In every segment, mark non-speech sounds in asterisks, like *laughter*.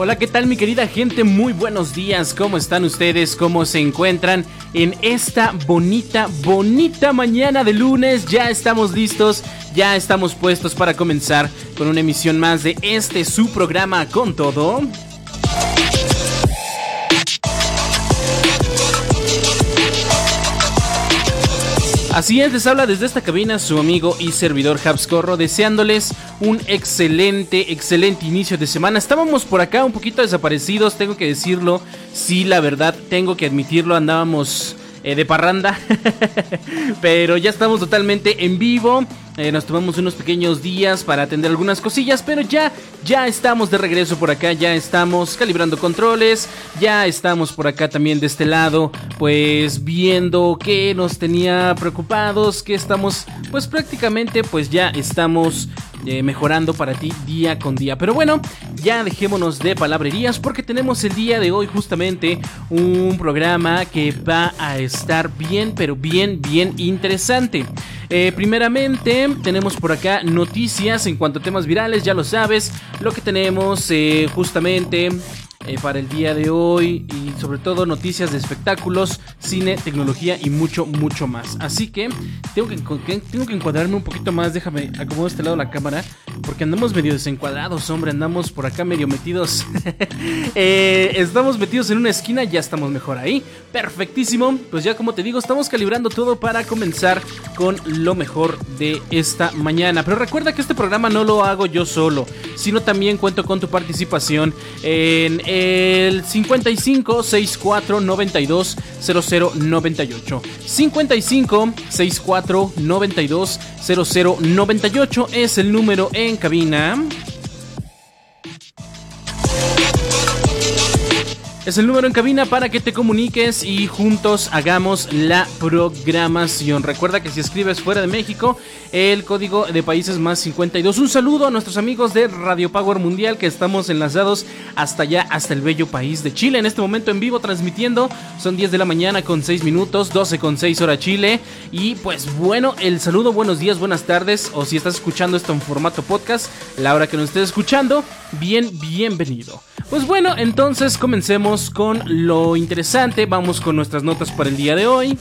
Hola, ¿qué tal mi querida gente? Muy buenos días, ¿cómo están ustedes? ¿Cómo se encuentran en esta bonita, bonita mañana de lunes? Ya estamos listos, ya estamos puestos para comenzar con una emisión más de este su programa con todo. Así es, habla desde esta cabina su amigo y servidor Habscorro, deseándoles un excelente, excelente inicio de semana. Estábamos por acá un poquito desaparecidos, tengo que decirlo. Sí, la verdad, tengo que admitirlo, andábamos eh, de parranda. *laughs* Pero ya estamos totalmente en vivo. Eh, nos tomamos unos pequeños días para atender algunas cosillas, pero ya, ya estamos de regreso por acá, ya estamos calibrando controles, ya estamos por acá también de este lado, pues viendo qué nos tenía preocupados, que estamos, pues prácticamente, pues ya estamos eh, mejorando para ti día con día. Pero bueno, ya dejémonos de palabrerías porque tenemos el día de hoy justamente un programa que va a estar bien, pero bien, bien interesante. Eh, primeramente, tenemos por acá noticias en cuanto a temas virales, ya lo sabes. Lo que tenemos eh, justamente eh, para el día de hoy y sobre todo noticias de espectáculos, cine, tecnología y mucho, mucho más. Así que tengo que, tengo que encuadrarme un poquito más, déjame acomodar este lado la cámara, porque andamos medio desencuadrados, hombre, andamos por acá medio metidos. *laughs* Eh, estamos metidos en una esquina, ya estamos mejor ahí. Perfectísimo, pues ya como te digo, estamos calibrando todo para comenzar con lo mejor de esta mañana. Pero recuerda que este programa no lo hago yo solo, sino también cuento con tu participación en el 55 64 92 00 98. 55 64 92 00 98 es el número en cabina. Es el número en cabina para que te comuniques y juntos hagamos la programación. Recuerda que si escribes fuera de México, el código de países más 52. Un saludo a nuestros amigos de Radio Power Mundial que estamos enlazados hasta allá, hasta el bello país de Chile. En este momento en vivo transmitiendo. Son 10 de la mañana con 6 minutos, 12 con 6 hora Chile. Y pues bueno, el saludo, buenos días, buenas tardes. O si estás escuchando esto en formato podcast, la hora que nos estés escuchando, bien, bienvenido. Pues bueno, entonces comencemos con lo interesante. Vamos con nuestras notas para el día de hoy.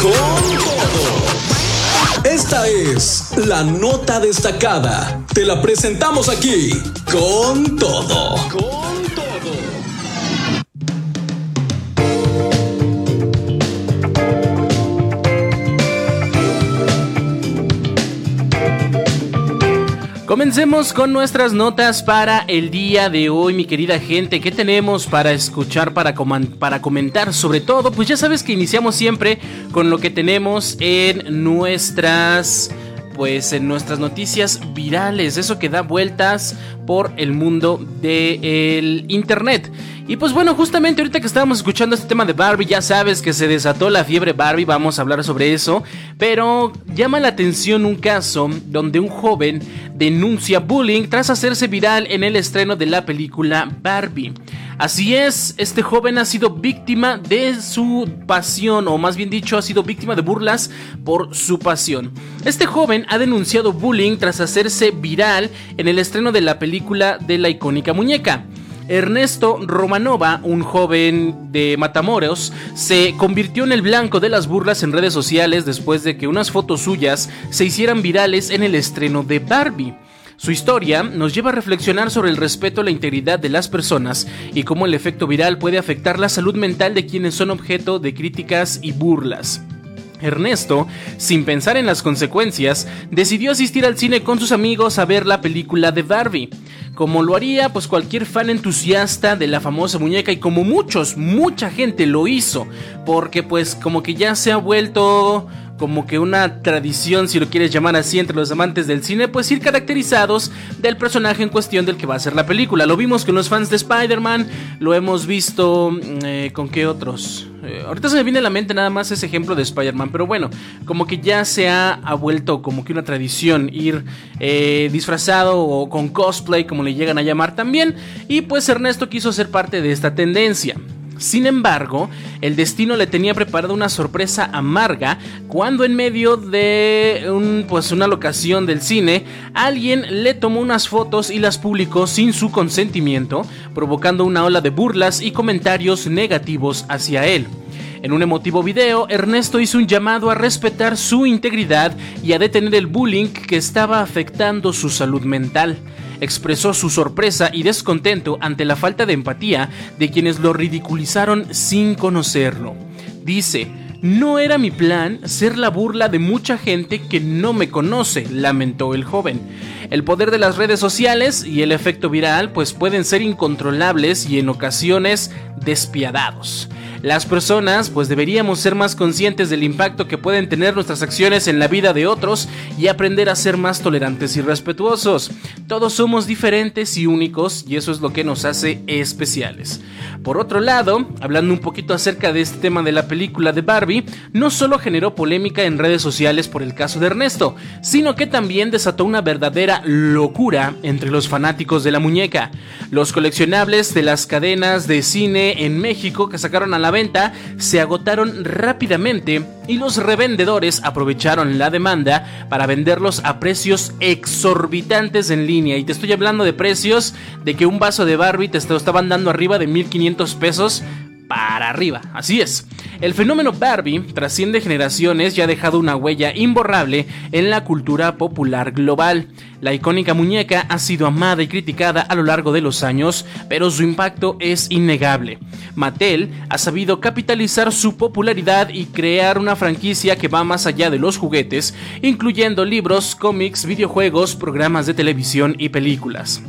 Con todo. Esta es la nota destacada. Te la presentamos aquí con todo. Con Comencemos con nuestras notas para el día de hoy, mi querida gente. ¿Qué tenemos para escuchar, para, para comentar? Sobre todo, pues ya sabes que iniciamos siempre con lo que tenemos en nuestras pues en nuestras noticias virales, eso que da vueltas por el mundo del internet. Y pues bueno, justamente ahorita que estábamos escuchando este tema de Barbie, ya sabes que se desató la fiebre Barbie, vamos a hablar sobre eso, pero llama la atención un caso donde un joven denuncia bullying tras hacerse viral en el estreno de la película Barbie. Así es, este joven ha sido víctima de su pasión, o más bien dicho, ha sido víctima de burlas por su pasión. Este joven ha denunciado bullying tras hacerse viral en el estreno de la película de la icónica muñeca. Ernesto Romanova, un joven de Matamoros, se convirtió en el blanco de las burlas en redes sociales después de que unas fotos suyas se hicieran virales en el estreno de Barbie. Su historia nos lleva a reflexionar sobre el respeto a la integridad de las personas y cómo el efecto viral puede afectar la salud mental de quienes son objeto de críticas y burlas. Ernesto, sin pensar en las consecuencias, decidió asistir al cine con sus amigos a ver la película de Barbie. Como lo haría pues cualquier fan entusiasta de la famosa muñeca y como muchos, mucha gente lo hizo, porque pues como que ya se ha vuelto como que una tradición, si lo quieres llamar así, entre los amantes del cine, pues ir caracterizados del personaje en cuestión del que va a ser la película. Lo vimos con los fans de Spider-Man, lo hemos visto mm, eh, con qué otros. Eh, ahorita se me viene a la mente nada más ese ejemplo de Spider-Man, pero bueno, como que ya se ha, vuelto como que una tradición ir eh, disfrazado o con cosplay, como le llegan a llamar también, y pues Ernesto quiso ser parte de esta tendencia. Sin embargo, el destino le tenía preparada una sorpresa amarga cuando en medio de pues una locación del cine, alguien le tomó unas fotos y las publicó sin su consentimiento, provocando una ola de burlas y comentarios negativos hacia él. En un emotivo video, Ernesto hizo un llamado a respetar su integridad y a detener el bullying que estaba afectando su salud mental expresó su sorpresa y descontento ante la falta de empatía de quienes lo ridiculizaron sin conocerlo. Dice, no era mi plan ser la burla de mucha gente que no me conoce, lamentó el joven. El poder de las redes sociales y el efecto viral pues pueden ser incontrolables y en ocasiones despiadados. Las personas pues deberíamos ser más conscientes del impacto que pueden tener nuestras acciones en la vida de otros y aprender a ser más tolerantes y respetuosos. Todos somos diferentes y únicos y eso es lo que nos hace especiales. Por otro lado, hablando un poquito acerca de este tema de la película de Barbie, no solo generó polémica en redes sociales por el caso de Ernesto, sino que también desató una verdadera locura entre los fanáticos de la muñeca. Los coleccionables de las cadenas de cine en México que sacaron a la venta se agotaron rápidamente y los revendedores aprovecharon la demanda para venderlos a precios exorbitantes en línea. Y te estoy hablando de precios de que un vaso de Barbie te estaban dando arriba de 1500 pesos para arriba. Así es. El fenómeno Barbie trasciende generaciones y ha dejado una huella imborrable en la cultura popular global. La icónica muñeca ha sido amada y criticada a lo largo de los años, pero su impacto es innegable. Mattel ha sabido capitalizar su popularidad y crear una franquicia que va más allá de los juguetes, incluyendo libros, cómics, videojuegos, programas de televisión y películas.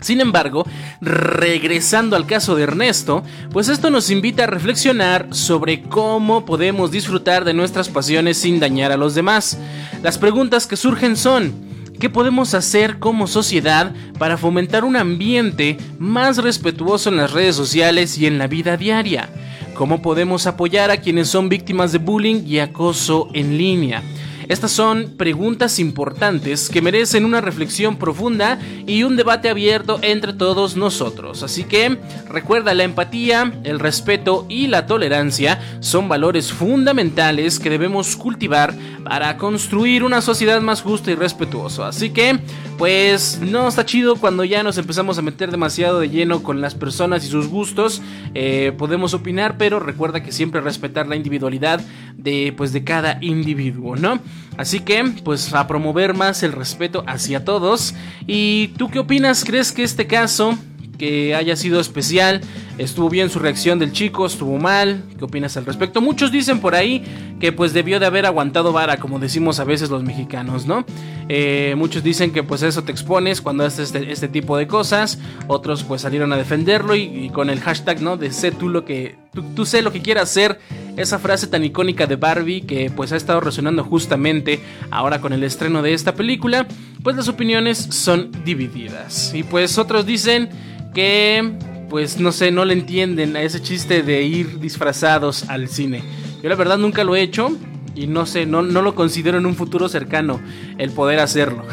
Sin embargo, regresando al caso de Ernesto, pues esto nos invita a reflexionar sobre cómo podemos disfrutar de nuestras pasiones sin dañar a los demás. Las preguntas que surgen son, ¿qué podemos hacer como sociedad para fomentar un ambiente más respetuoso en las redes sociales y en la vida diaria? ¿Cómo podemos apoyar a quienes son víctimas de bullying y acoso en línea? Estas son preguntas importantes que merecen una reflexión profunda y un debate abierto entre todos nosotros. Así que recuerda la empatía, el respeto y la tolerancia son valores fundamentales que debemos cultivar para construir una sociedad más justa y respetuosa. Así que, pues no está chido cuando ya nos empezamos a meter demasiado de lleno con las personas y sus gustos. Eh, podemos opinar, pero recuerda que siempre respetar la individualidad de, pues, de cada individuo, ¿no? Así que, pues a promover más el respeto hacia todos. ¿Y tú qué opinas? ¿Crees que este caso que haya sido especial. Estuvo bien su reacción del chico, estuvo mal. ¿Qué opinas al respecto? Muchos dicen por ahí que pues debió de haber aguantado vara, como decimos a veces los mexicanos, ¿no? Eh, muchos dicen que pues eso te expones cuando haces este, este tipo de cosas. Otros pues salieron a defenderlo y, con el hashtag, ¿no? De sé tú lo que... Tú, sé lo que quieras hacer. Esa frase tan icónica de Barbie que pues ha estado resonando justamente ahora con el estreno de esta película. Pues las opiniones son divididas. Y pues otros dicen que pues no sé, no le entienden a ese chiste de ir disfrazados al cine. Yo la verdad nunca lo he hecho y no sé, no, no lo considero en un futuro cercano el poder hacerlo.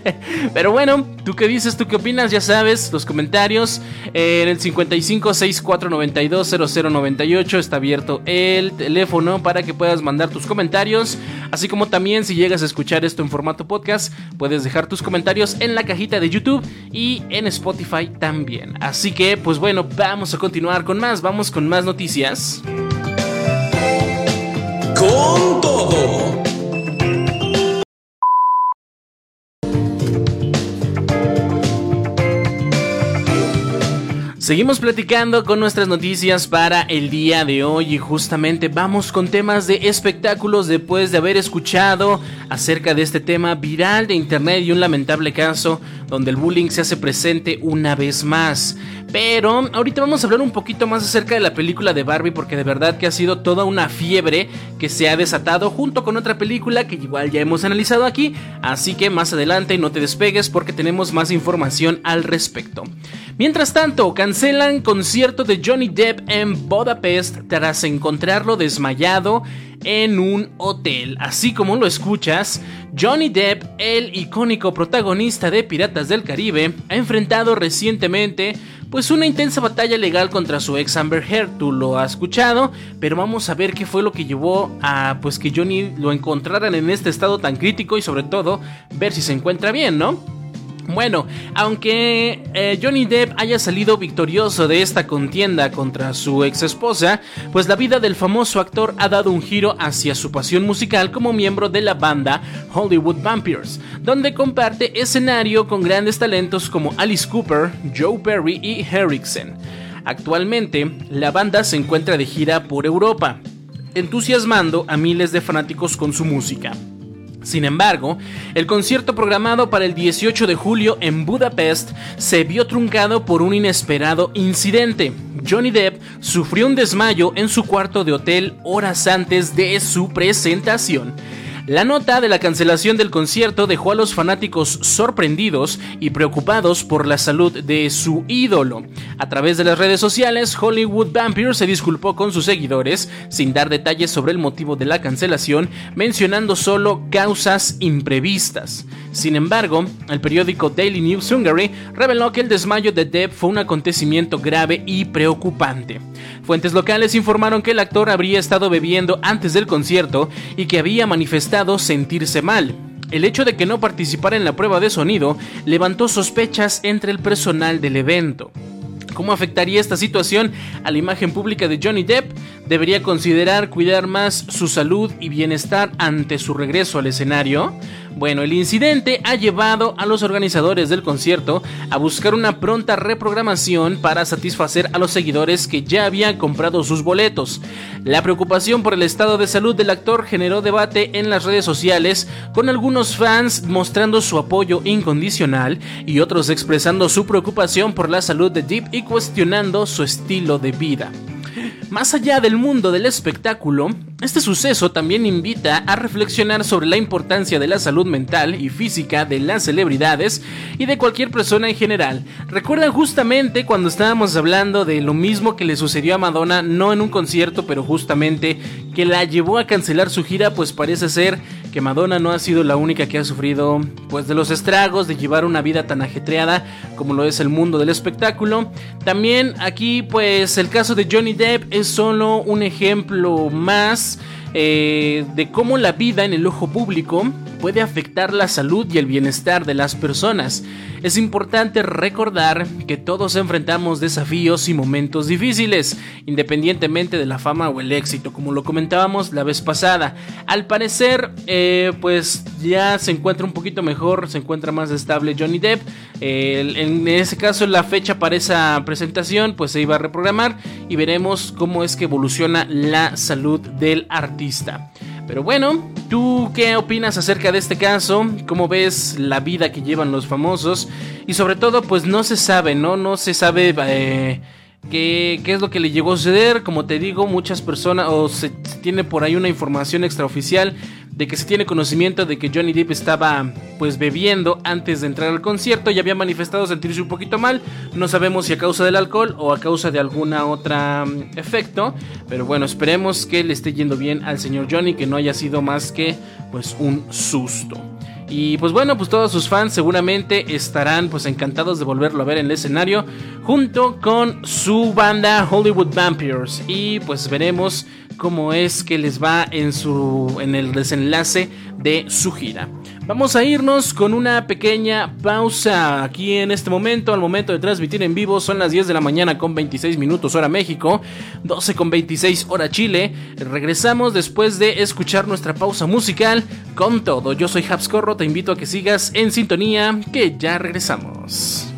*laughs* Pero bueno, ¿tú qué dices? ¿Tú qué opinas? Ya sabes, los comentarios eh, en el 55 64 92 0098 está abierto el teléfono para que puedas mandar tus comentarios. Así como también si llegas a escuchar esto en formato podcast, puedes dejar tus comentarios en la cajita de YouTube y en Spotify también. Así que, pues bueno, vamos a continuar con más, vamos con más noticias con todo. Seguimos platicando con nuestras noticias para el día de hoy y justamente vamos con temas de espectáculos después de haber escuchado acerca de este tema viral de internet y un lamentable caso donde el bullying se hace presente una vez más. Pero ahorita vamos a hablar un poquito más acerca de la película de Barbie porque de verdad que ha sido toda una fiebre que se ha desatado junto con otra película que igual ya hemos analizado aquí, así que más adelante no te despegues porque tenemos más información al respecto. Mientras tanto, cancelan concierto de Johnny Depp en Budapest tras encontrarlo desmayado en un hotel. Así como lo escuchas, Johnny Depp, el icónico protagonista de Piratas del Caribe, ha enfrentado recientemente pues una intensa batalla legal contra su ex Amber Heard. Tú lo has escuchado, pero vamos a ver qué fue lo que llevó a pues que Johnny lo encontraran en este estado tan crítico y sobre todo ver si se encuentra bien, ¿no? Bueno, aunque eh, Johnny Depp haya salido victorioso de esta contienda contra su ex esposa, pues la vida del famoso actor ha dado un giro hacia su pasión musical como miembro de la banda Hollywood Vampires, donde comparte escenario con grandes talentos como Alice Cooper, Joe Perry y Harrison. Actualmente, la banda se encuentra de gira por Europa, entusiasmando a miles de fanáticos con su música. Sin embargo, el concierto programado para el 18 de julio en Budapest se vio truncado por un inesperado incidente. Johnny Depp sufrió un desmayo en su cuarto de hotel horas antes de su presentación. La nota de la cancelación del concierto dejó a los fanáticos sorprendidos y preocupados por la salud de su ídolo. A través de las redes sociales, Hollywood Vampire se disculpó con sus seguidores, sin dar detalles sobre el motivo de la cancelación, mencionando solo causas imprevistas. Sin embargo, el periódico Daily News Hungary reveló que el desmayo de Depp fue un acontecimiento grave y preocupante. Fuentes locales informaron que el actor habría estado bebiendo antes del concierto y que había manifestado sentirse mal. El hecho de que no participara en la prueba de sonido levantó sospechas entre el personal del evento. ¿Cómo afectaría esta situación a la imagen pública de Johnny Depp? ¿Debería considerar cuidar más su salud y bienestar ante su regreso al escenario? Bueno, el incidente ha llevado a los organizadores del concierto a buscar una pronta reprogramación para satisfacer a los seguidores que ya habían comprado sus boletos. La preocupación por el estado de salud del actor generó debate en las redes sociales, con algunos fans mostrando su apoyo incondicional y otros expresando su preocupación por la salud de Deep y cuestionando su estilo de vida. Más allá del mundo del espectáculo, este suceso también invita a reflexionar sobre la importancia de la salud mental y física de las celebridades y de cualquier persona en general. Recuerdan justamente cuando estábamos hablando de lo mismo que le sucedió a Madonna, no en un concierto, pero justamente que la llevó a cancelar su gira, pues parece ser que Madonna no ha sido la única que ha sufrido pues de los estragos de llevar una vida tan ajetreada como lo es el mundo del espectáculo. También aquí pues el caso de Johnny Depp es solo un ejemplo más eh, de cómo la vida en el ojo público puede afectar la salud y el bienestar de las personas. Es importante recordar que todos enfrentamos desafíos y momentos difíciles, independientemente de la fama o el éxito, como lo comentábamos la vez pasada. Al parecer, eh, pues ya se encuentra un poquito mejor, se encuentra más estable Johnny Depp. en ese caso, la fecha para esa presentación, pues se iba a reprogramar y veremos cómo es que evoluciona la salud del artista. Pero bueno, ¿tú qué opinas acerca de este caso? ¿Cómo ves la vida que llevan los famosos? Y sobre todo, pues no se sabe, ¿no? No se sabe eh, qué, qué, es lo que le llegó a suceder. Como te digo, muchas personas, o se tiene por ahí una información extraoficial de que se tiene conocimiento de que Johnny Depp estaba pues bebiendo antes de entrar al concierto y había manifestado sentirse un poquito mal. No sabemos si a causa del alcohol o a causa de alguna otra mm, efecto, pero bueno, esperemos que le esté yendo bien al señor Johnny, que no haya sido más que pues un susto. Y pues bueno, pues todos sus fans seguramente estarán pues encantados de volverlo a ver en el escenario junto con su banda Hollywood Vampires. Y pues veremos cómo es que les va en, su, en el desenlace de su gira. Vamos a irnos con una pequeña pausa aquí en este momento, al momento de transmitir en vivo, son las 10 de la mañana con 26 minutos hora México, 12 con 26 hora Chile. Regresamos después de escuchar nuestra pausa musical con todo. Yo soy Habscorro, te invito a que sigas en sintonía, que ya regresamos.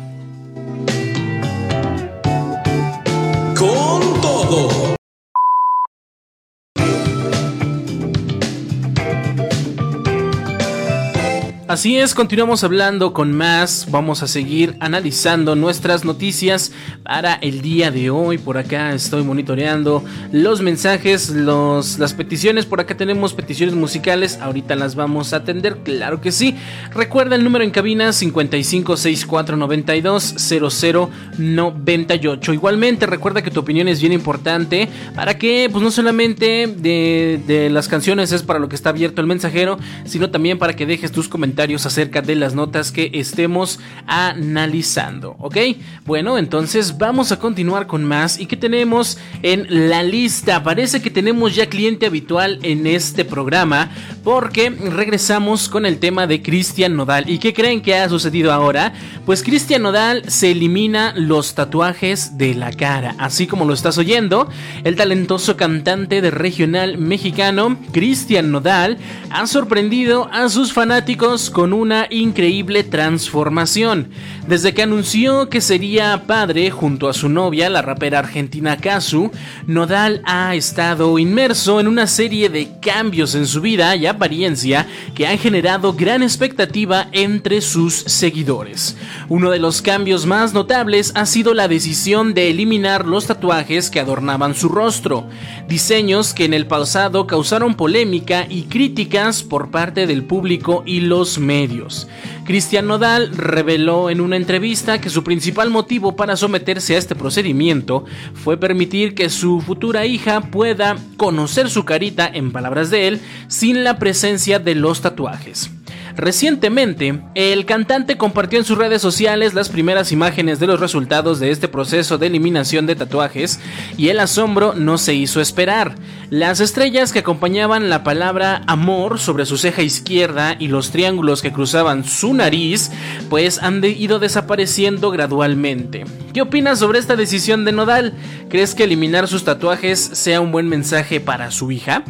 Así es, continuamos hablando con más, vamos a seguir analizando nuestras noticias para el día de hoy. Por acá estoy monitoreando los mensajes, los, las peticiones, por acá tenemos peticiones musicales, ahorita las vamos a atender, claro que sí. Recuerda el número en cabina 5564920098. Igualmente recuerda que tu opinión es bien importante para que pues no solamente de, de las canciones es para lo que está abierto el mensajero, sino también para que dejes tus comentarios acerca de las notas que estemos analizando, ¿ok? Bueno, entonces vamos a continuar con más. ¿Y qué tenemos en la lista? Parece que tenemos ya cliente habitual en este programa porque regresamos con el tema de Cristian Nodal. ¿Y qué creen que ha sucedido ahora? Pues Cristian Nodal se elimina los tatuajes de la cara, así como lo estás oyendo. El talentoso cantante de regional mexicano, Cristian Nodal, ha sorprendido a sus fanáticos con una increíble transformación. Desde que anunció que sería padre junto a su novia, la rapera argentina Kazu, Nodal ha estado inmerso en una serie de cambios en su vida y apariencia que han generado gran expectativa entre sus seguidores. Uno de los cambios más notables ha sido la decisión de eliminar los tatuajes que adornaban su rostro, diseños que en el pasado causaron polémica y críticas por parte del público y los medios. Cristian Nodal reveló en una entrevista que su principal motivo para someterse a este procedimiento fue permitir que su futura hija pueda conocer su carita, en palabras de él, sin la presencia de los tatuajes. Recientemente, el cantante compartió en sus redes sociales las primeras imágenes de los resultados de este proceso de eliminación de tatuajes y el asombro no se hizo esperar. Las estrellas que acompañaban la palabra amor sobre su ceja izquierda y los triángulos que cruzaban su nariz, pues han ido desapareciendo gradualmente. ¿Qué opinas sobre esta decisión de Nodal? ¿Crees que eliminar sus tatuajes sea un buen mensaje para su hija?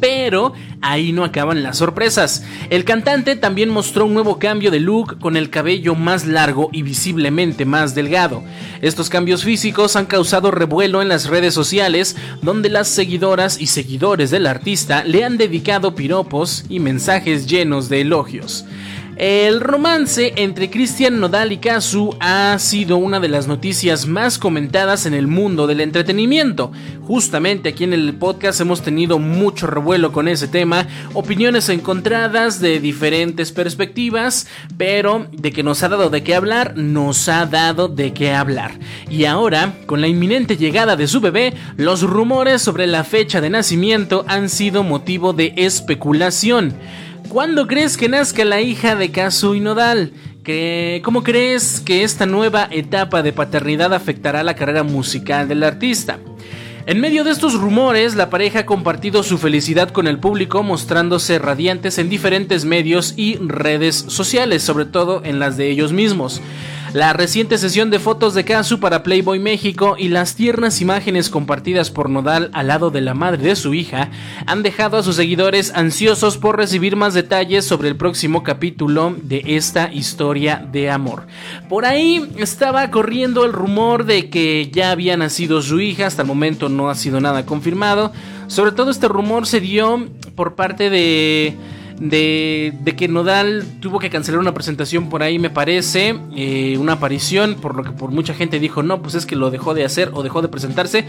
Pero ahí no acaban las sorpresas. El cantante también mostró un nuevo cambio de look con el cabello más largo y visiblemente más delgado. Estos cambios físicos han causado revuelo en las redes sociales, donde las seguidoras y seguidores del artista le han dedicado piropos y mensajes llenos de elogios. El romance entre Cristian Nodal y Kazu ha sido una de las noticias más comentadas en el mundo del entretenimiento. Justamente aquí en el podcast hemos tenido mucho revuelo con ese tema, opiniones encontradas de diferentes perspectivas, pero de que nos ha dado de qué hablar, nos ha dado de qué hablar. Y ahora, con la inminente llegada de su bebé, los rumores sobre la fecha de nacimiento han sido motivo de especulación. ¿Cuándo crees que nazca la hija de Kazu y Nodal? ¿Cómo crees que esta nueva etapa de paternidad afectará la carrera musical del artista? En medio de estos rumores, la pareja ha compartido su felicidad con el público mostrándose radiantes en diferentes medios y redes sociales, sobre todo en las de ellos mismos. La reciente sesión de fotos de Kazu para Playboy México y las tiernas imágenes compartidas por Nodal al lado de la madre de su hija han dejado a sus seguidores ansiosos por recibir más detalles sobre el próximo capítulo de esta historia de amor. Por ahí estaba corriendo el rumor de que ya había nacido su hija, hasta el momento no ha sido nada confirmado. Sobre todo este rumor se dio por parte de de, que Nodal tuvo que cancelar una presentación por ahí, me parece, eh, una aparición, por lo que por mucha gente dijo, no, pues es que lo dejó de hacer o dejó de presentarse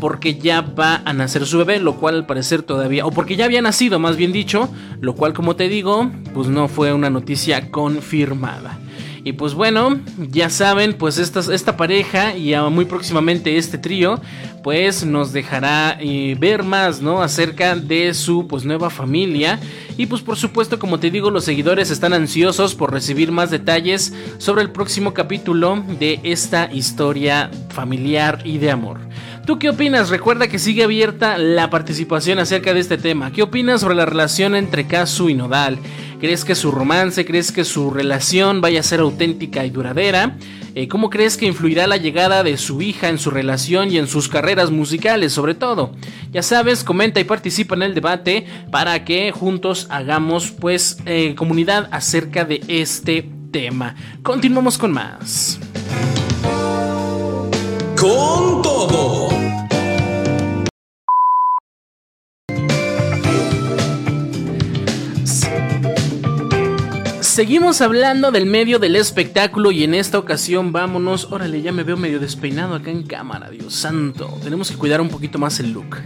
porque ya va a nacer su bebé, lo cual al parecer todavía, o porque ya había nacido, más bien dicho, lo cual como te digo, pues no fue una noticia confirmada. Y pues bueno, ya saben, pues esta, esta pareja y muy próximamente este trío, pues nos dejará eh, ver más, ¿no? Acerca de su pues nueva familia. Y pues por supuesto, como te digo, los seguidores están ansiosos por recibir más detalles sobre el próximo capítulo de esta historia familiar y de amor. ¿Tú qué opinas? Recuerda que sigue abierta la participación acerca de este tema. ¿Qué opinas sobre la relación entre Kazu y Nodal? ¿Crees que su romance, crees que su relación vaya a ser auténtica y duradera? Eh, ¿Cómo crees que influirá la llegada de su hija en su relación y en sus carreras musicales sobre todo? Ya sabes, comenta y participa en el debate para que juntos hagamos pues eh, comunidad acerca de este tema. Continuamos con más. Con todo. Seguimos hablando del medio del espectáculo y en esta ocasión vámonos. Órale, ya me veo medio despeinado acá en cámara, Dios santo. Tenemos que cuidar un poquito más el look.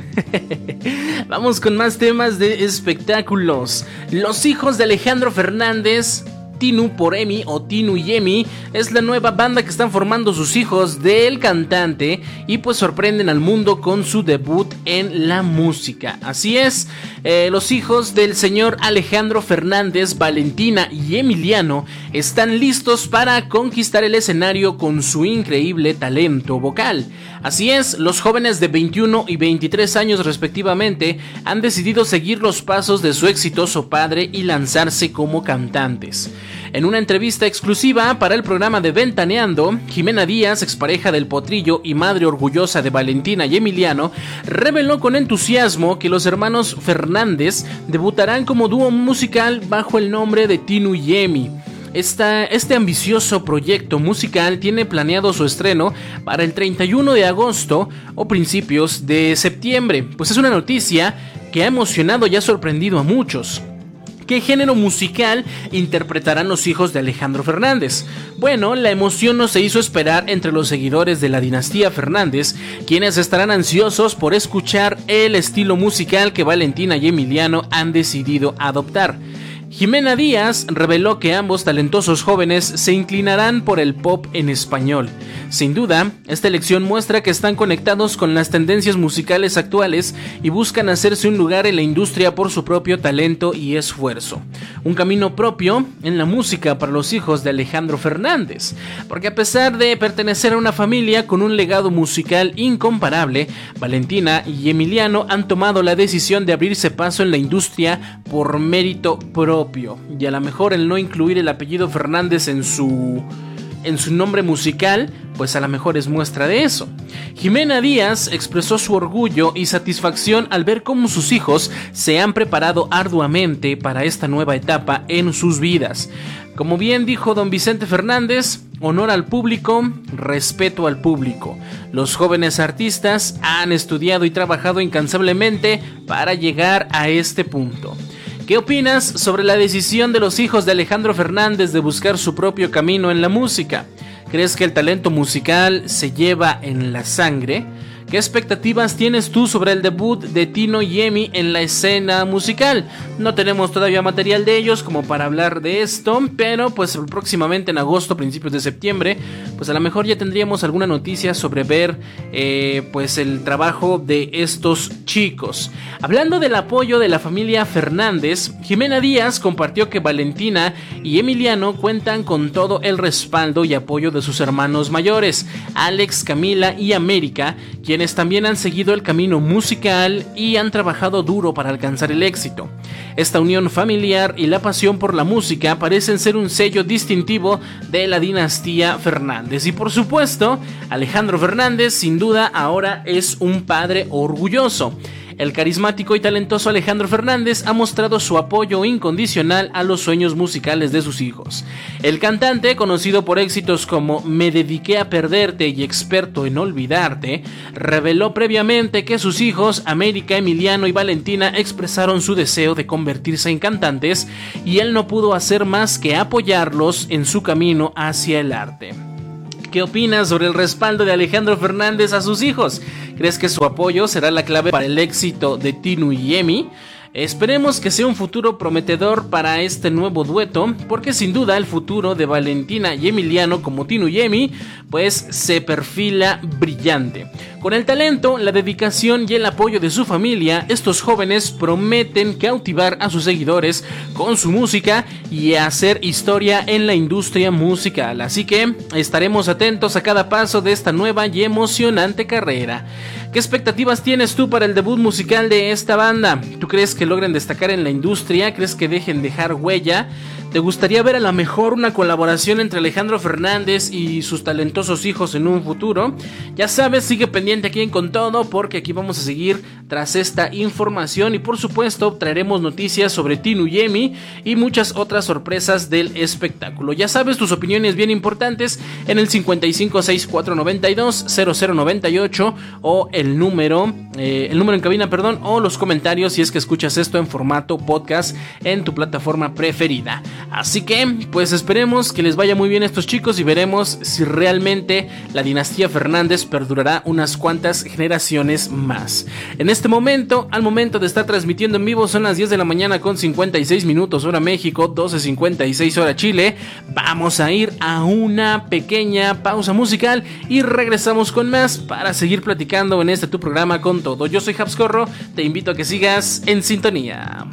*laughs* Vamos con más temas de espectáculos. Los hijos de Alejandro Fernández Tinu por Emi o Tinu y Emi es la nueva banda que están formando sus hijos del cantante y pues sorprenden al mundo con su debut en la música. Así es, eh, los hijos del señor Alejandro Fernández, Valentina y Emiliano están listos para conquistar el escenario con su increíble talento vocal. Así es, los jóvenes de 21 y 23 años respectivamente han decidido seguir los pasos de su exitoso padre y lanzarse como cantantes. En una entrevista exclusiva para el programa de Ventaneando, Jimena Díaz, expareja del Potrillo y madre orgullosa de Valentina y Emiliano, reveló con entusiasmo que los hermanos Fernández debutarán como dúo musical bajo el nombre de Tinu y Emi. Este ambicioso proyecto musical tiene planeado su estreno para el 31 de agosto o principios de septiembre, pues es una noticia que ha emocionado y ha sorprendido a muchos. ¿Qué género musical interpretarán los hijos de Alejandro Fernández? Bueno, la emoción no se hizo esperar entre los seguidores de la dinastía Fernández, quienes estarán ansiosos por escuchar el estilo musical que Valentina y Emiliano han decidido adoptar. Jimena Díaz reveló que ambos talentosos jóvenes se inclinarán por el pop en español. Sin duda, esta elección muestra que están conectados con las tendencias musicales actuales y buscan hacerse un lugar en la industria por su propio talento y esfuerzo. Un camino propio en la música para los hijos de Alejandro Fernández, porque a pesar de pertenecer a una familia con un legado musical incomparable, Valentina y Emiliano han tomado la decisión de abrirse paso en la industria por mérito propio y a lo mejor el no incluir el apellido Fernández en su en su nombre musical, pues a lo mejor es muestra de eso. Jimena Díaz expresó su orgullo y satisfacción al ver cómo sus hijos se han preparado arduamente para esta nueva etapa en sus vidas. Como bien dijo don Vicente Fernández, honor al público, respeto al público. Los jóvenes artistas han estudiado y trabajado incansablemente para llegar a este punto. ¿Qué opinas sobre la decisión de los hijos de Alejandro Fernández de buscar su propio camino en la música? ¿Crees que el talento musical se lleva en la sangre? ¿Qué expectativas tienes tú sobre el debut de Tino y Emi en la escena musical? No tenemos todavía material de ellos como para hablar de esto, pero pues próximamente en agosto, principios de septiembre, pues a lo mejor ya tendríamos alguna noticia sobre ver eh, pues el trabajo de estos chicos. Hablando del apoyo de la familia Fernández, Jimena Díaz compartió que Valentina y Emiliano cuentan con todo el respaldo y apoyo de sus hermanos mayores, Alex, Camila y América, quienes también han seguido el camino musical y han trabajado duro para alcanzar el éxito. Esta unión familiar y la pasión por la música parecen ser un sello distintivo de la dinastía Fernández. Y por supuesto, Alejandro Fernández sin duda ahora es un padre orgulloso. El carismático y talentoso Alejandro Fernández ha mostrado su apoyo incondicional a los sueños musicales de sus hijos. El cantante, conocido por éxitos como Me dediqué a perderte y experto en olvidarte, reveló previamente que sus hijos, América, Emiliano y Valentina, expresaron su deseo de convertirse en cantantes y él no pudo hacer más que apoyarlos en su camino hacia el arte. ¿Qué opinas sobre el respaldo de Alejandro Fernández a sus hijos? ¿Crees que su apoyo será la clave para el éxito de Tinu y Emi? Esperemos que sea un futuro prometedor para este nuevo dueto, porque sin duda el futuro de Valentina y Emiliano como Tino y Emi, pues se perfila brillante. Con el talento, la dedicación y el apoyo de su familia, estos jóvenes prometen cautivar a sus seguidores con su música y hacer historia en la industria musical. Así que estaremos atentos a cada paso de esta nueva y emocionante carrera. ¿Qué expectativas tienes tú para el debut musical de esta banda? ¿Tú crees que logren destacar en la industria? ¿Crees que dejen dejar huella? ¿Te gustaría ver a lo mejor una colaboración entre Alejandro Fernández y sus talentosos hijos en un futuro? Ya sabes, sigue pendiente aquí en Con Todo porque aquí vamos a seguir tras esta información y por supuesto traeremos noticias sobre Tinu Yemi y muchas otras sorpresas del espectáculo. Ya sabes, tus opiniones bien importantes en el 5564920098 o el número, eh, el número en cabina, perdón, o los comentarios si es que escuchas esto en formato podcast en tu plataforma preferida. Así que, pues esperemos que les vaya muy bien a estos chicos y veremos si realmente la dinastía Fernández perdurará unas cuantas generaciones más. En este momento, al momento de estar transmitiendo en vivo, son las 10 de la mañana con 56 minutos hora México, 12.56 hora Chile. Vamos a ir a una pequeña pausa musical y regresamos con más para seguir platicando en este tu programa con todo. Yo soy Habscorro, te invito a que sigas en sintonía.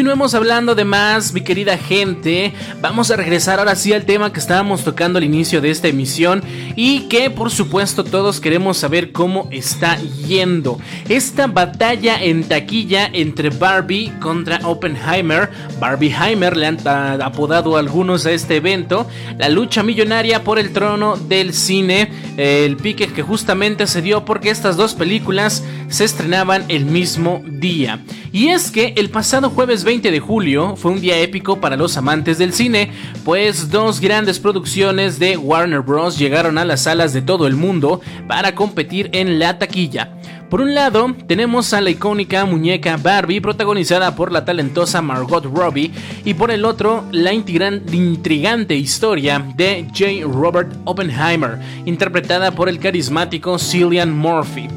Continuemos hablando de más, mi querida gente. Vamos a regresar ahora sí al tema que estábamos tocando al inicio de esta emisión y que por supuesto todos queremos saber cómo está yendo. Esta batalla en taquilla entre Barbie contra Oppenheimer. Barbieheimer le han apodado algunos a este evento. La lucha millonaria por el trono del cine. El pique que justamente se dio porque estas dos películas se estrenaban el mismo día. Y es que el pasado jueves 20 de julio fue un día épico para los amantes del cine, pues dos grandes producciones de Warner Bros. llegaron a las salas de todo el mundo para competir en la taquilla. Por un lado, tenemos a la icónica muñeca Barbie protagonizada por la talentosa Margot Robbie y por el otro, la intrigante historia de J. Robert Oppenheimer, interpretada por el carismático Cillian Murphy.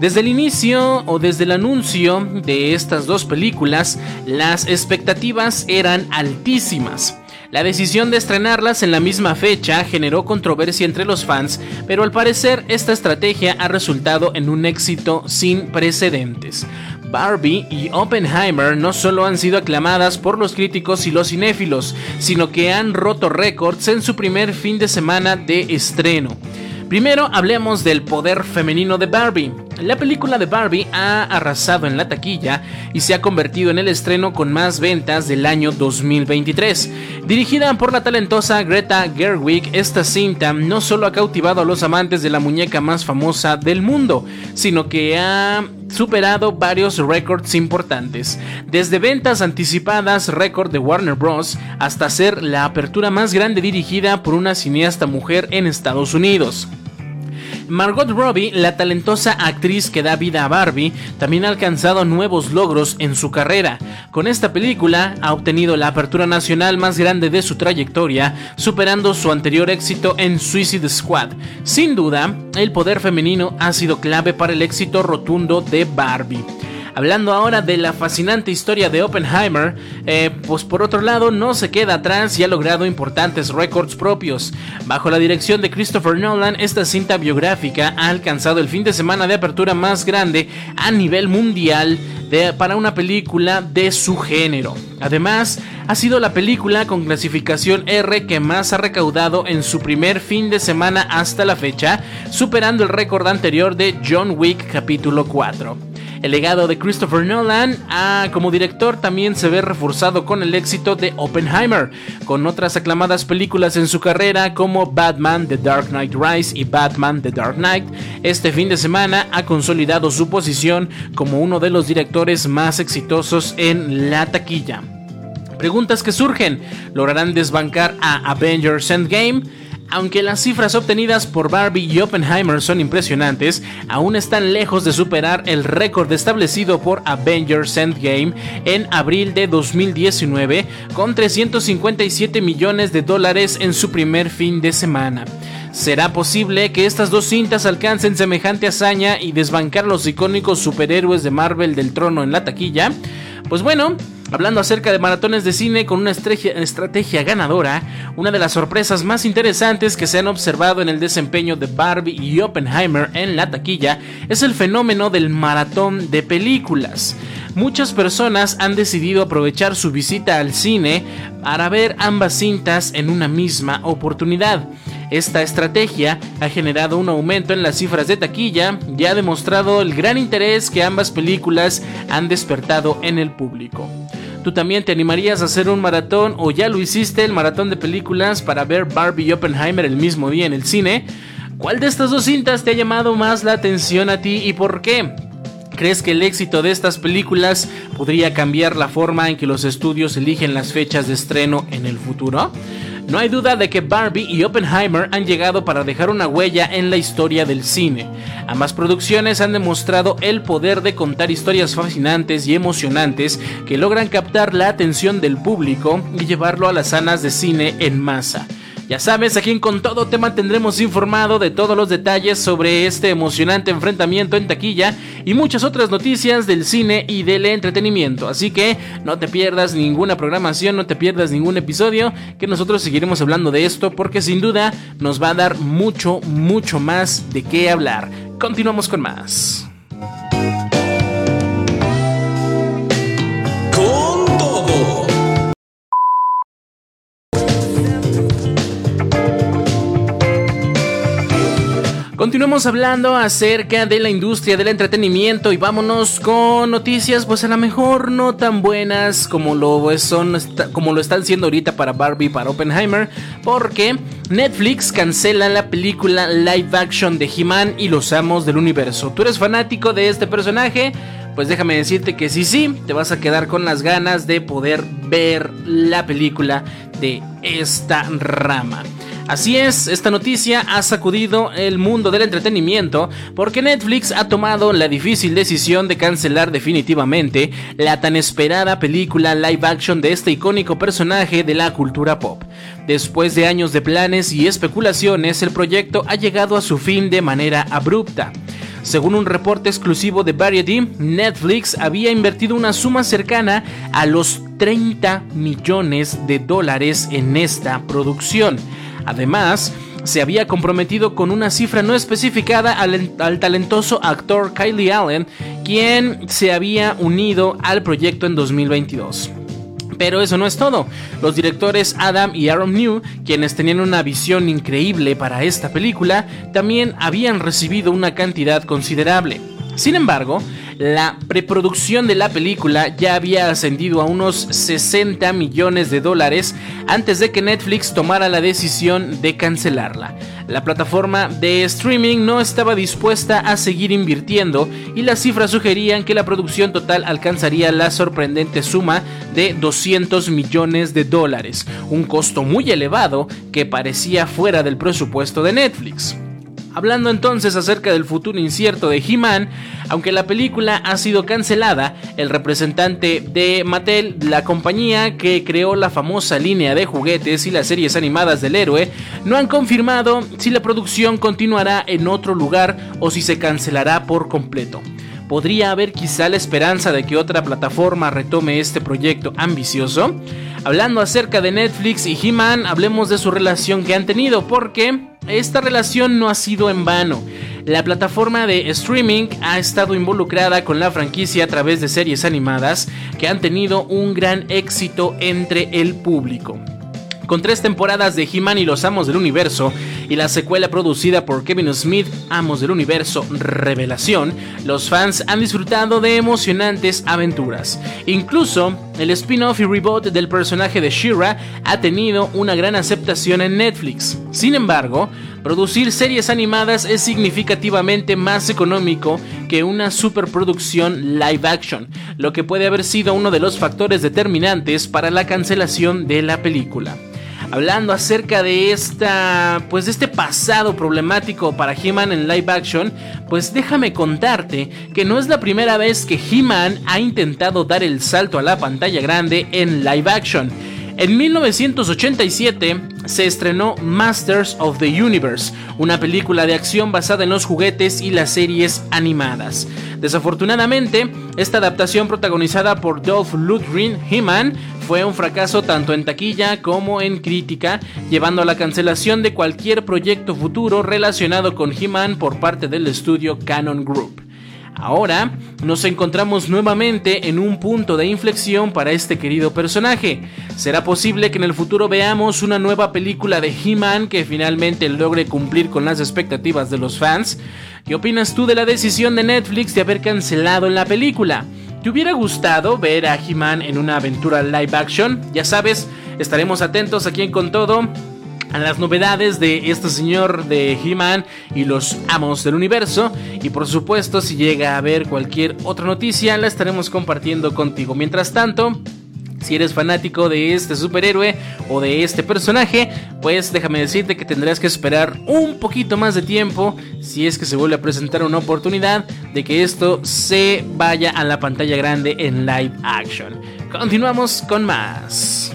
Desde el inicio o desde el anuncio de estas dos películas, las expectativas eran altísimas. La decisión de estrenarlas en la misma fecha generó controversia entre los fans, pero al parecer esta estrategia ha resultado en un éxito sin precedentes. Barbie y Oppenheimer no solo han sido aclamadas por los críticos y los cinéfilos, sino que han roto récords en su primer fin de semana de estreno. Primero hablemos del poder femenino de Barbie. La película de Barbie ha arrasado en la taquilla y se ha convertido en el estreno con más ventas del año 2023. Dirigida por la talentosa Greta Gerwig, esta cinta no solo ha cautivado a los amantes de la muñeca más famosa del mundo, sino que ha superado varios récords importantes, desde ventas anticipadas récord de Warner Bros. hasta ser la apertura más grande dirigida por una cineasta mujer en Estados Unidos. Margot Robbie, la talentosa actriz que da vida a Barbie, también ha alcanzado nuevos logros en su carrera. Con esta película ha obtenido la apertura nacional más grande de su trayectoria, superando su anterior éxito en Suicide Squad. Sin duda, el poder femenino ha sido clave para el éxito rotundo de Barbie. Hablando ahora de la fascinante historia de Oppenheimer, eh, pues por otro lado no se queda atrás y ha logrado importantes récords propios. Bajo la dirección de Christopher Nolan, esta cinta biográfica ha alcanzado el fin de semana de apertura más grande a nivel mundial para una película de su género. Además, ha sido la película con clasificación R que más ha recaudado en su primer fin de semana hasta la fecha, superando el récord anterior de John Wick capítulo 4. El legado de Christopher Nolan como director también se ve reforzado con el éxito de Oppenheimer, con otras aclamadas películas en su carrera como Batman The Dark Knight Rise y Batman The Dark Knight. Este fin de semana ha consolidado su posición como uno de los directores más exitosos en la taquilla. Preguntas que surgen, ¿lograrán desbancar a Avengers Endgame? Aunque las cifras obtenidas por Barbie y Oppenheimer son impresionantes, aún están lejos de superar el récord establecido por Avengers Endgame en abril de 2019 con 357 millones de dólares en su primer fin de semana. ¿Será posible que estas dos cintas alcancen semejante hazaña y desbancar los icónicos superhéroes de Marvel del trono en la taquilla? Pues bueno, Hablando acerca de maratones de cine con una estrategia, ganadora, una de las sorpresas más interesantes que se han observado en el desempeño de Barbie y Oppenheimer en la taquilla es el fenómeno del maratón de películas. Muchas personas han decidido aprovechar su visita al cine para ver ambas cintas en una misma oportunidad. Esta estrategia ha generado un aumento en las cifras de taquilla y ha demostrado el gran interés que ambas películas han despertado en el público. ¿Tú también te animarías a hacer un maratón o ya lo hiciste el maratón de películas para ver Barbie y Oppenheimer el mismo día en el cine? ¿Cuál de estas dos cintas te ha llamado más la atención a ti y por qué? ¿Crees que el éxito de estas películas podría cambiar la forma en que los estudios eligen las fechas de estreno en el futuro? No hay duda de que Barbie y Oppenheimer han llegado para dejar una huella en la historia del cine. Ambas producciones han demostrado el poder de contar historias fascinantes y emocionantes que logran captar la atención del público y llevarlo a las salas de cine en masa. Ya sabes, aquí en Con Todo te mantendremos informado de todos los detalles sobre este emocionante enfrentamiento en taquilla y muchas otras noticias del cine y del entretenimiento. Así que no te pierdas ninguna programación, no te pierdas ningún episodio, que nosotros seguiremos hablando de esto porque sin duda nos va a dar mucho, mucho más de qué hablar. Continuamos con más. Continuemos hablando acerca de la industria del entretenimiento y vámonos con noticias, pues a lo mejor no tan buenas como lo, son, como lo están siendo ahorita para Barbie, para Oppenheimer, porque Netflix cancela la película live action de He-Man y los Amos del Universo. ¿Tú eres fanático de este personaje? Pues déjame decirte que sí, sí, te vas a quedar con las ganas de poder ver la película de esta rama. Así es, esta noticia ha sacudido el mundo del entretenimiento porque Netflix ha tomado la difícil decisión de cancelar definitivamente la tan esperada película live action de este icónico personaje de la cultura pop. Después de años de planes y especulaciones, el proyecto ha llegado a su fin de manera abrupta. Según un reporte exclusivo de Variety, Netflix había invertido una suma cercana a los 30 millones de dólares en esta producción. Además, se había comprometido con una cifra no especificada al, talentoso actor Kylie Allen, quien se había unido al proyecto en 2022. Pero eso no es todo. Los directores Adam y Aaron New, quienes tenían una visión increíble para esta película, también habían recibido una cantidad considerable. Sin embargo, la preproducción de la película ya había ascendido a unos 60 millones de dólares antes de que Netflix tomara la decisión de cancelarla. La plataforma de streaming no estaba dispuesta a seguir invirtiendo y las cifras sugerían que la producción total alcanzaría la sorprendente suma de 200 millones de dólares, un costo muy elevado que parecía fuera del presupuesto de Netflix. Hablando entonces acerca del futuro incierto de He-Man, aunque la película ha sido cancelada, el representante de Mattel, la compañía que creó la famosa línea de juguetes y las series animadas del héroe, no han confirmado si la producción continuará en otro lugar o si se cancelará por completo. ¿Podría haber quizá la esperanza de que otra plataforma retome este proyecto ambicioso? Hablando acerca de Netflix y He-Man, hablemos de su relación que han tenido, porque esta relación no ha sido en vano. La plataforma de streaming ha estado involucrada con la franquicia a través de series animadas que han tenido un gran éxito entre el público. Con tres temporadas de He-Man y los Amos del Universo y la secuela producida por Kevin Smith, Amos del Universo Revelación, los fans han disfrutado de emocionantes aventuras. Incluso el spin-off y reboot del personaje de She-Ra ha tenido una gran aceptación en Netflix. Sin embargo, producir series animadas es significativamente más económico que una superproducción live action, lo que puede haber sido uno de los factores determinantes para la cancelación de la película hablando acerca de esta, pues de este pasado problemático para He-Man en live action, pues déjame contarte que no es la primera vez que He-Man ha intentado dar el salto a la pantalla grande en live action. En 1987 se estrenó Masters of the Universe, una película de acción basada en los juguetes y las series animadas. Desafortunadamente, esta adaptación protagonizada por Dolph Lundgren, He-Man, fue un fracaso tanto en taquilla como en crítica, llevando a la cancelación de cualquier proyecto futuro relacionado con He-Man por parte del estudio Canon Group. Ahora nos encontramos nuevamente en un punto de inflexión para este querido personaje. ¿Será posible que en el futuro veamos una nueva película de He-Man que finalmente logre cumplir con las expectativas de los fans? ¿Qué opinas tú de la decisión de Netflix de haber cancelado la película? ¿Te hubiera gustado ver a He-Man en una aventura live action? Ya sabes, estaremos atentos aquí en Con Todo a las novedades de este señor de He-Man y los amos del universo. Y por supuesto, si llega a haber cualquier otra noticia, la estaremos compartiendo contigo. Mientras tanto, Si eres fanático de este superhéroe o de este personaje, pues déjame decirte que tendrás que esperar un poquito más de tiempo si es que se vuelve a presentar una oportunidad de que esto se vaya a la pantalla grande en live action. Continuamos con más.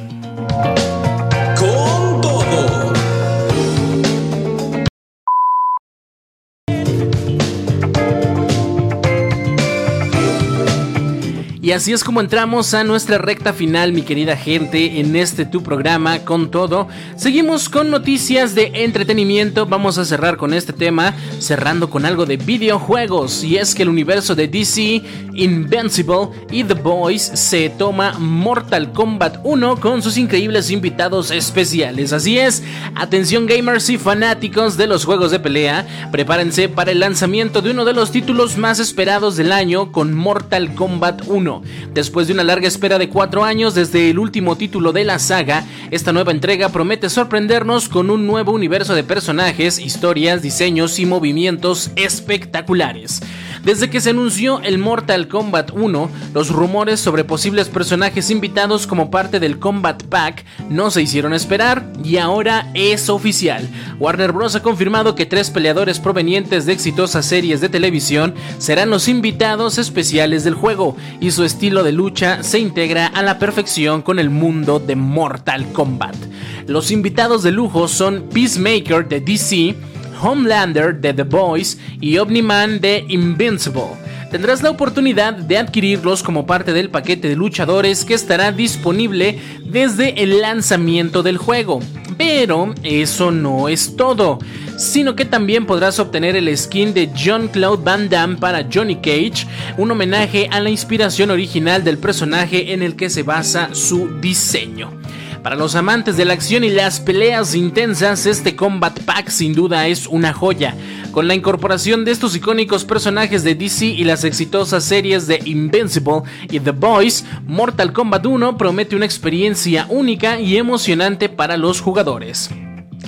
Y así es como entramos a nuestra recta final, mi querida gente, en este tu programa con todo. Seguimos con noticias de entretenimiento. Vamos a cerrar con este tema, cerrando con algo de videojuegos. Y es que el universo de DC, Invincible y The Boys se toma Mortal Kombat 1 con sus increíbles invitados especiales. Así es, atención gamers y fanáticos de los juegos de pelea, prepárense para el lanzamiento de uno de los títulos más esperados del año con Mortal Kombat 1. Después de una larga espera de cuatro años desde el último título de la saga, esta nueva entrega promete sorprendernos con un nuevo universo de personajes, historias, diseños y movimientos espectaculares. Desde que se anunció el Mortal Kombat 1, los rumores sobre posibles personajes invitados como parte del Combat Pack no se hicieron esperar y ahora es oficial. Warner Bros. ha confirmado que tres peleadores provenientes de exitosas series de televisión serán los invitados especiales del juego y su estilo de lucha se integra a la perfección con el mundo de Mortal Kombat. Los invitados de lujo son Peacemaker de DC, Homelander de The Boys y Omni-Man de Invincible. Tendrás la oportunidad de adquirirlos como parte del paquete de luchadores que estará disponible desde el lanzamiento del juego. Pero eso no es todo, sino que también podrás obtener el skin de John Claude Van Damme para Johnny Cage, un homenaje a la inspiración original del personaje en el que se basa su diseño. Para los amantes de la acción y las peleas intensas, este Combat Pack sin duda es una joya. Con la incorporación de estos icónicos personajes de DC y las exitosas series de Invincible y The Boys, Mortal Kombat 1 promete una experiencia única y emocionante para los jugadores.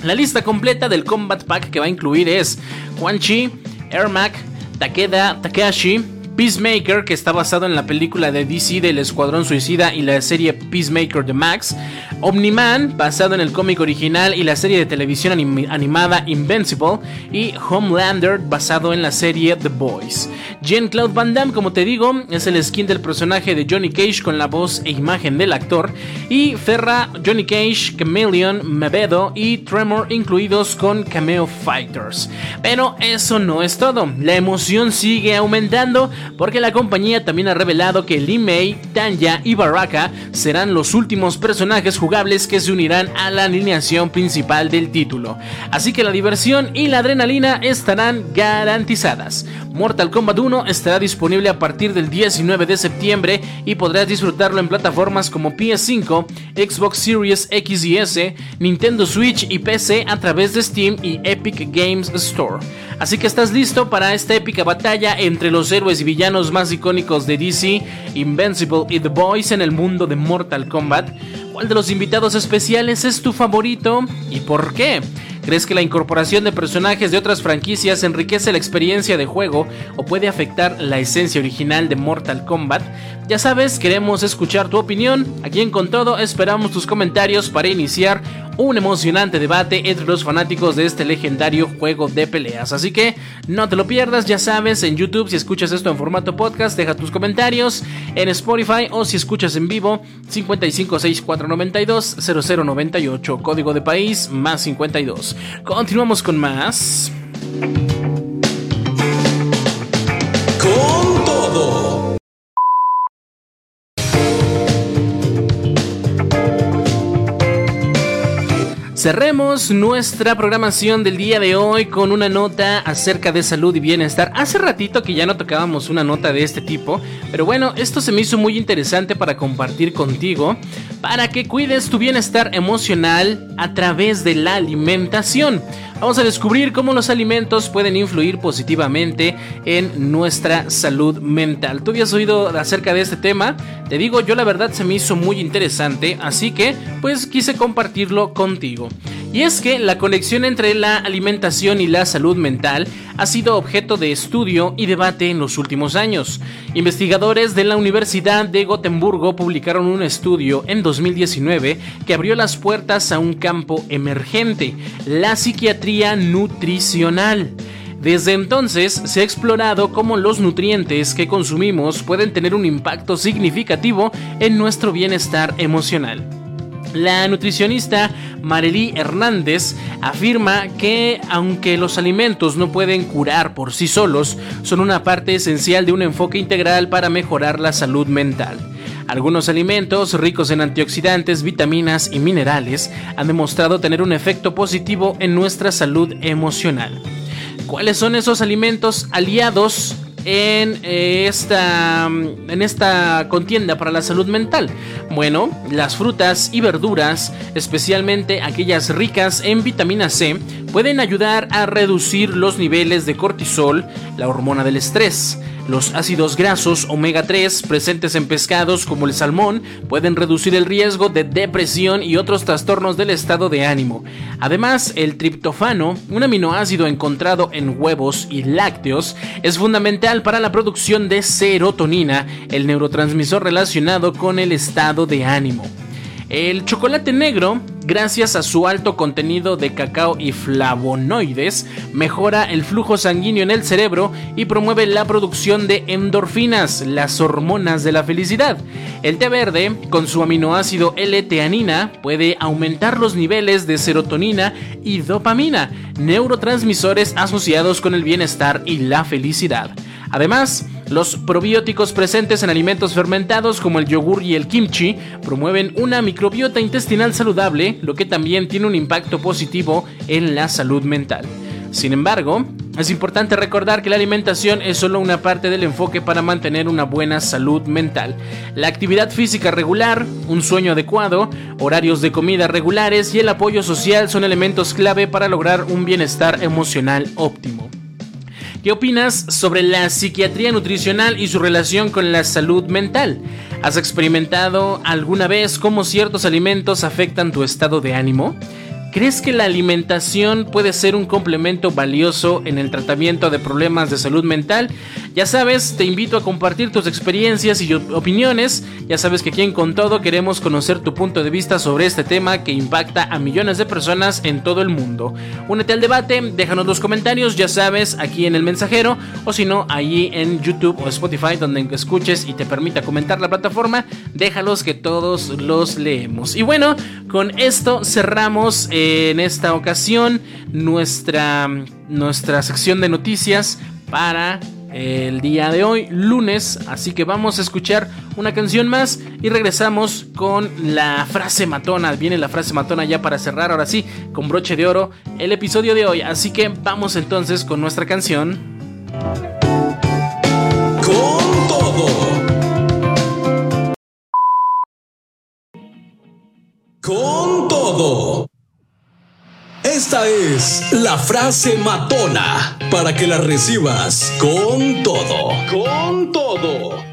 La lista completa del Combat Pack que va a incluir es Quan Chi, Ermac, Takeda Takashi, Peacemaker, que está basado en la película de DC del Escuadrón Suicida y la serie Peacemaker de Max, Omni-Man, basado en el cómic original y la serie de televisión animada Invincible, y Homelander, basado en la serie The Boys. Jean-Claude Van Damme, como te digo, es el skin del personaje de Johnny Cage con la voz e imagen del actor, y Ferra, Johnny Cage, Chameleon, Mebedo y Tremor incluidos con Cameo Fighters. Pero eso no es todo, la emoción sigue aumentando porque la compañía también ha revelado que Lee May, Tanya y Baraka serán los últimos personajes jugables que se unirán a la alineación principal del título. Así que la diversión y la adrenalina estarán garantizadas. Mortal Kombat 1 estará disponible a partir del 19 de septiembre y podrás disfrutarlo en plataformas como PS5, Xbox Series X y S, Nintendo Switch y PC a través de Steam y Epic Games Store. Así que estás listo para esta épica batalla entre los héroes y villanos más icónicos de DC, Invincible y The Boys en el mundo de Mortal Kombat. ¿Cuál de los invitados especiales es tu favorito y por qué? ¿Crees que la incorporación de personajes de otras franquicias enriquece la experiencia de juego o puede afectar la esencia original de Mortal Kombat? Ya sabes, queremos escuchar tu opinión. Aquí en Con Todo esperamos tus comentarios para iniciar un emocionante debate entre los fanáticos de este legendario juego de peleas. Así que no te lo pierdas, ya sabes, en YouTube si escuchas esto en formato podcast, deja tus comentarios, en Spotify o si escuchas en vivo 556492 0098, código de país más 52. Continuamos con más. Cerremos nuestra programación del día de hoy con una nota acerca de salud y bienestar. Hace ratito que ya no tocábamos una nota de este tipo, pero bueno, esto se me hizo muy interesante para compartir contigo, para que cuides tu bienestar emocional a través de la alimentación. Vamos a descubrir cómo los alimentos pueden influir positivamente en nuestra salud mental. ¿Tú habías oído acerca de este tema? Te digo, yo la verdad se me hizo muy interesante, así que pues quise compartirlo contigo. Y es que la conexión entre la alimentación y la salud mental ha sido objeto de estudio y debate en los últimos años. Investigadores de la Universidad de Gotemburgo publicaron un estudio en 2019 que abrió las puertas a un campo emergente, la psiquiatría nutricional. Desde entonces se ha explorado cómo los nutrientes que consumimos pueden tener un impacto significativo en nuestro bienestar emocional. La nutricionista Marely Hernández afirma que aunque los alimentos no pueden curar por sí solos, son una parte esencial de un enfoque integral para mejorar la salud mental. Algunos alimentos ricos en antioxidantes, vitaminas y minerales han demostrado tener un efecto positivo en nuestra salud emocional. ¿Cuáles son esos alimentos aliados en eh, esta, en esta contienda para la salud mental? Bueno, las frutas y verduras, especialmente aquellas ricas en vitamina C, pueden ayudar a reducir los niveles de cortisol, la hormona del estrés. Los ácidos grasos omega 3 presentes en pescados como el salmón pueden reducir el riesgo de depresión y otros trastornos del estado de ánimo. Además, el triptofano, un aminoácido encontrado en huevos y lácteos, es fundamental para la producción de serotonina, el neurotransmisor relacionado con el estado de ánimo. El chocolate negro, gracias a su alto contenido de cacao y flavonoides, mejora el flujo sanguíneo en el cerebro y promueve la producción de endorfinas, las hormonas de la felicidad. El té verde, con su aminoácido L-teanina, puede aumentar los niveles de serotonina y dopamina, neurotransmisores asociados con el bienestar y la felicidad. Además, los probióticos presentes en alimentos fermentados como el yogur y el kimchi promueven una microbiota intestinal saludable, lo que también tiene un impacto positivo en la salud mental. Sin embargo, es importante recordar que la alimentación es solo una parte del enfoque para mantener una buena salud mental. La actividad física regular, un sueño adecuado, horarios de comida regulares y el apoyo social son elementos clave para lograr un bienestar emocional óptimo. ¿Qué opinas sobre la psiquiatría nutricional y su relación con la salud mental? ¿Has experimentado alguna vez cómo ciertos alimentos afectan tu estado de ánimo? ¿Crees que la alimentación puede ser un complemento valioso en el tratamiento de problemas de salud mental? Ya sabes, te invito a compartir tus experiencias y opiniones. Ya sabes que aquí en Con Todo queremos conocer tu punto de vista sobre este tema que impacta a millones de personas en todo el mundo. Únete al debate, déjanos los comentarios, ya sabes, aquí en el mensajero o si no, allí en YouTube o Spotify donde escuches y te permita comentar la plataforma, déjalos que todos los leemos. Y bueno, con esto cerramos en esta ocasión nuestra, nuestra sección de noticias para el día de hoy, lunes. Así que vamos a escuchar una canción más y regresamos con la frase matona. Viene la frase matona ya para cerrar, ahora sí, con broche de oro, el episodio de hoy. Así que vamos entonces con nuestra canción. Con todo. Con todo. Esta es la frase matona para que la recibas con todo. Con todo.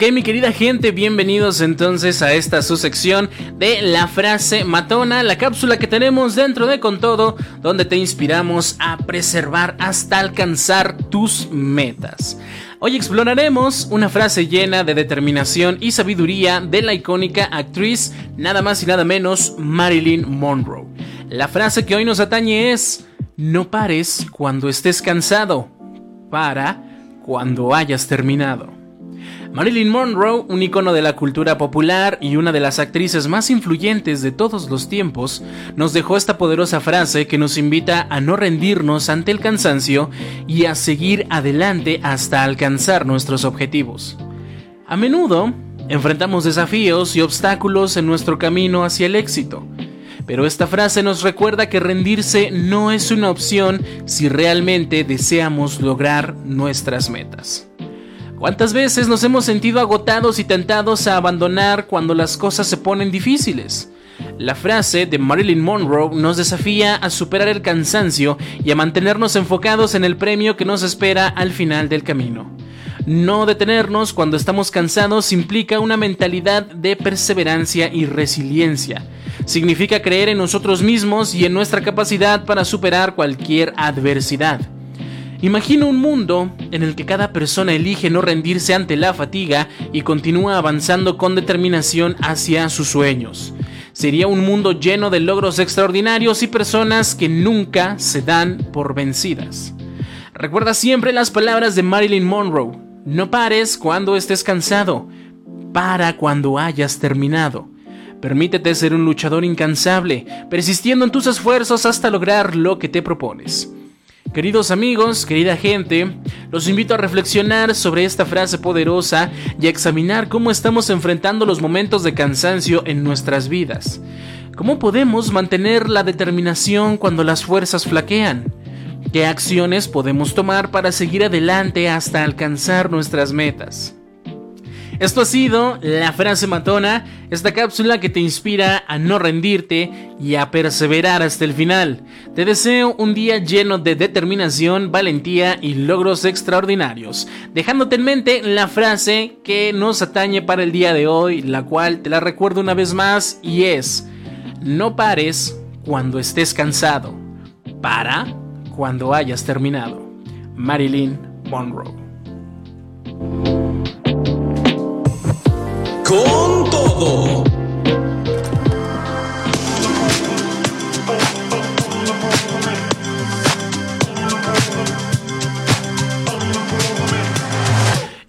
Ok, mi querida gente, bienvenidos entonces a esta su sección de la frase matona, la cápsula que tenemos dentro de Con Todo, donde te inspiramos a preservar hasta alcanzar tus metas. Hoy exploraremos una frase llena de determinación y sabiduría de la icónica actriz, nada más y nada menos, Marilyn Monroe. La frase que hoy nos atañe es, no pares cuando estés cansado, para cuando hayas terminado. Marilyn Monroe, un icono de la cultura popular y una de las actrices más influyentes de todos los tiempos, nos dejó esta poderosa frase que nos invita a no rendirnos ante el cansancio y a seguir adelante hasta alcanzar nuestros objetivos. A menudo, enfrentamos desafíos y obstáculos en nuestro camino hacia el éxito. Pero esta frase nos recuerda que rendirse no es una opción si realmente deseamos lograr nuestras metas. ¿Cuántas veces nos hemos sentido agotados y tentados a abandonar cuando las cosas se ponen difíciles? La frase de Marilyn Monroe nos desafía a superar el cansancio y a mantenernos enfocados en el premio que nos espera al final del camino. No detenernos cuando estamos cansados implica una mentalidad de perseverancia y resiliencia. Significa creer en nosotros mismos y en nuestra capacidad para superar cualquier adversidad. Imagina un mundo en el que cada persona elige no rendirse ante la fatiga y continúa avanzando con determinación hacia sus sueños. Sería un mundo lleno de logros extraordinarios y personas que nunca se dan por vencidas. Recuerda siempre las palabras de Marilyn Monroe. No pares cuando estés cansado. Para cuando hayas terminado. Permítete ser un luchador incansable, persistiendo en tus esfuerzos hasta lograr lo que te propones. Queridos amigos, querida gente, los invito a reflexionar sobre esta frase poderosa y a examinar cómo estamos enfrentando los momentos de cansancio en nuestras vidas. ¿Cómo podemos mantener la determinación cuando las fuerzas flaquean? ¿Qué acciones podemos tomar para seguir adelante hasta alcanzar nuestras metas? Esto ha sido la frase matona, esta cápsula que te inspira a no rendirte y a perseverar hasta el final. Te deseo un día lleno de determinación, valentía y logros extraordinarios, dejándote en mente la frase que nos atañe para el día de hoy, la cual te la recuerdo una vez más y es, no pares cuando estés cansado, para cuando hayas terminado. Marilyn Monroe. Con todo.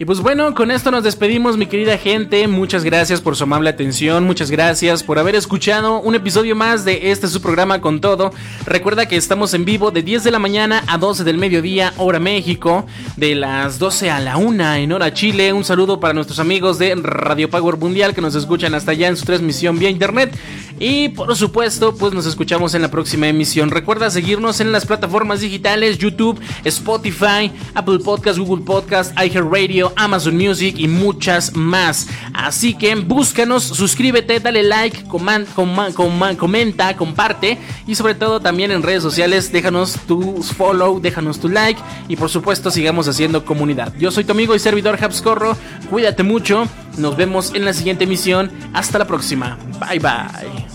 Y pues bueno, con esto nos despedimos mi querida gente, muchas gracias por su amable atención, muchas gracias por haber escuchado un episodio más de este su programa con todo. Recuerda que estamos en vivo de 10 de la mañana a 12 del mediodía, hora México, de las 12 a la 1 en hora Chile. Un saludo para nuestros amigos de Radio Power Mundial que nos escuchan hasta allá en su transmisión vía internet. Y por supuesto, pues nos escuchamos en la próxima emisión. Recuerda seguirnos en las plataformas digitales YouTube, Spotify, Apple Podcast, Google Podcast, iHeartRadio, Amazon Music y muchas más. Así que búscanos, suscríbete, dale like, comenta, comparte y sobre todo también en redes sociales déjanos tu follow, déjanos tu like y por supuesto sigamos haciendo comunidad. Yo soy tu amigo y servidor Habscorro, cuídate mucho, nos vemos en la siguiente emisión, hasta la próxima, bye bye.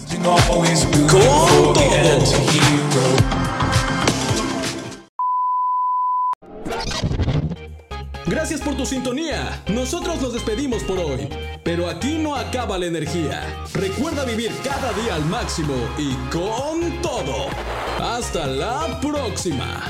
Gracias por tu sintonía. Nosotros nos despedimos por hoy. Pero aquí no acaba la energía. Recuerda vivir cada día al máximo y con todo. Hasta la próxima.